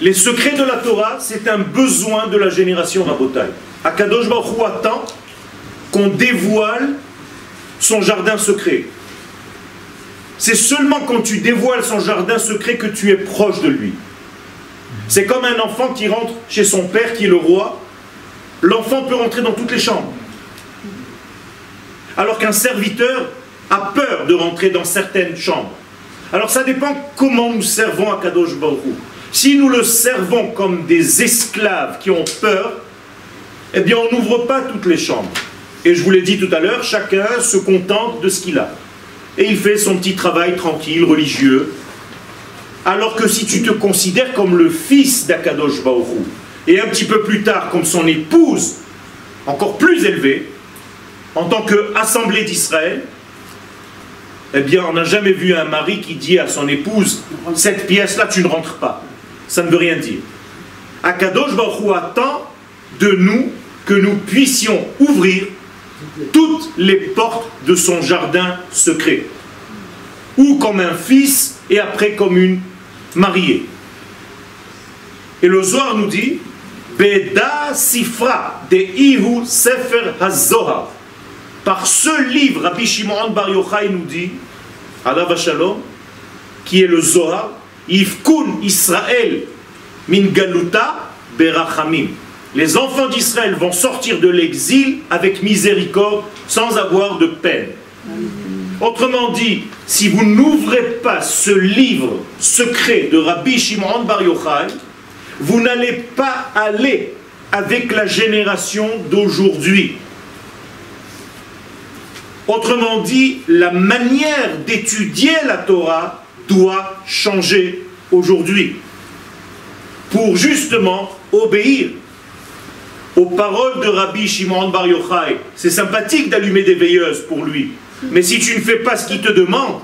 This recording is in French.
Les secrets de la Torah, c'est un besoin de la génération Rabotai. Akadosh Baruch attend qu'on dévoile son jardin secret. C'est seulement quand tu dévoiles son jardin secret que tu es proche de lui. C'est comme un enfant qui rentre chez son père qui est le roi. L'enfant peut rentrer dans toutes les chambres. Alors qu'un serviteur a peur de rentrer dans certaines chambres. Alors ça dépend comment nous servons à Kadosh Baruch. Si nous le servons comme des esclaves qui ont peur, eh bien on n'ouvre pas toutes les chambres. Et je vous l'ai dit tout à l'heure, chacun se contente de ce qu'il a. Et il fait son petit travail tranquille, religieux. Alors que si tu te considères comme le fils d'Akadosh Baoru, et un petit peu plus tard comme son épouse, encore plus élevée, en tant qu'assemblée d'Israël, eh bien, on n'a jamais vu un mari qui dit à son épouse Cette pièce-là, tu ne rentres pas. Ça ne veut rien dire. Akadosh Baruch attend de nous que nous puissions ouvrir toutes les portes de son jardin secret. Ou comme un fils et après comme une mariée. Et le Zohar nous dit Beda Sifra de Ihu Sefer HaZohar. Par ce livre, Rabbi Shimon Bar Yochai nous dit, Allah Shalom, qui est le Zohar, Yifkun Israël min galuta berachamim. Les enfants d'Israël vont sortir de l'exil avec miséricorde, sans avoir de peine. Autrement dit, si vous n'ouvrez pas ce livre secret de Rabbi Shimon Bar Yochai, vous n'allez pas aller avec la génération d'aujourd'hui. Autrement dit, la manière d'étudier la Torah doit changer aujourd'hui pour justement obéir aux paroles de Rabbi Shimon Bar Yochai. C'est sympathique d'allumer des veilleuses pour lui, mais si tu ne fais pas ce qu'il te demande,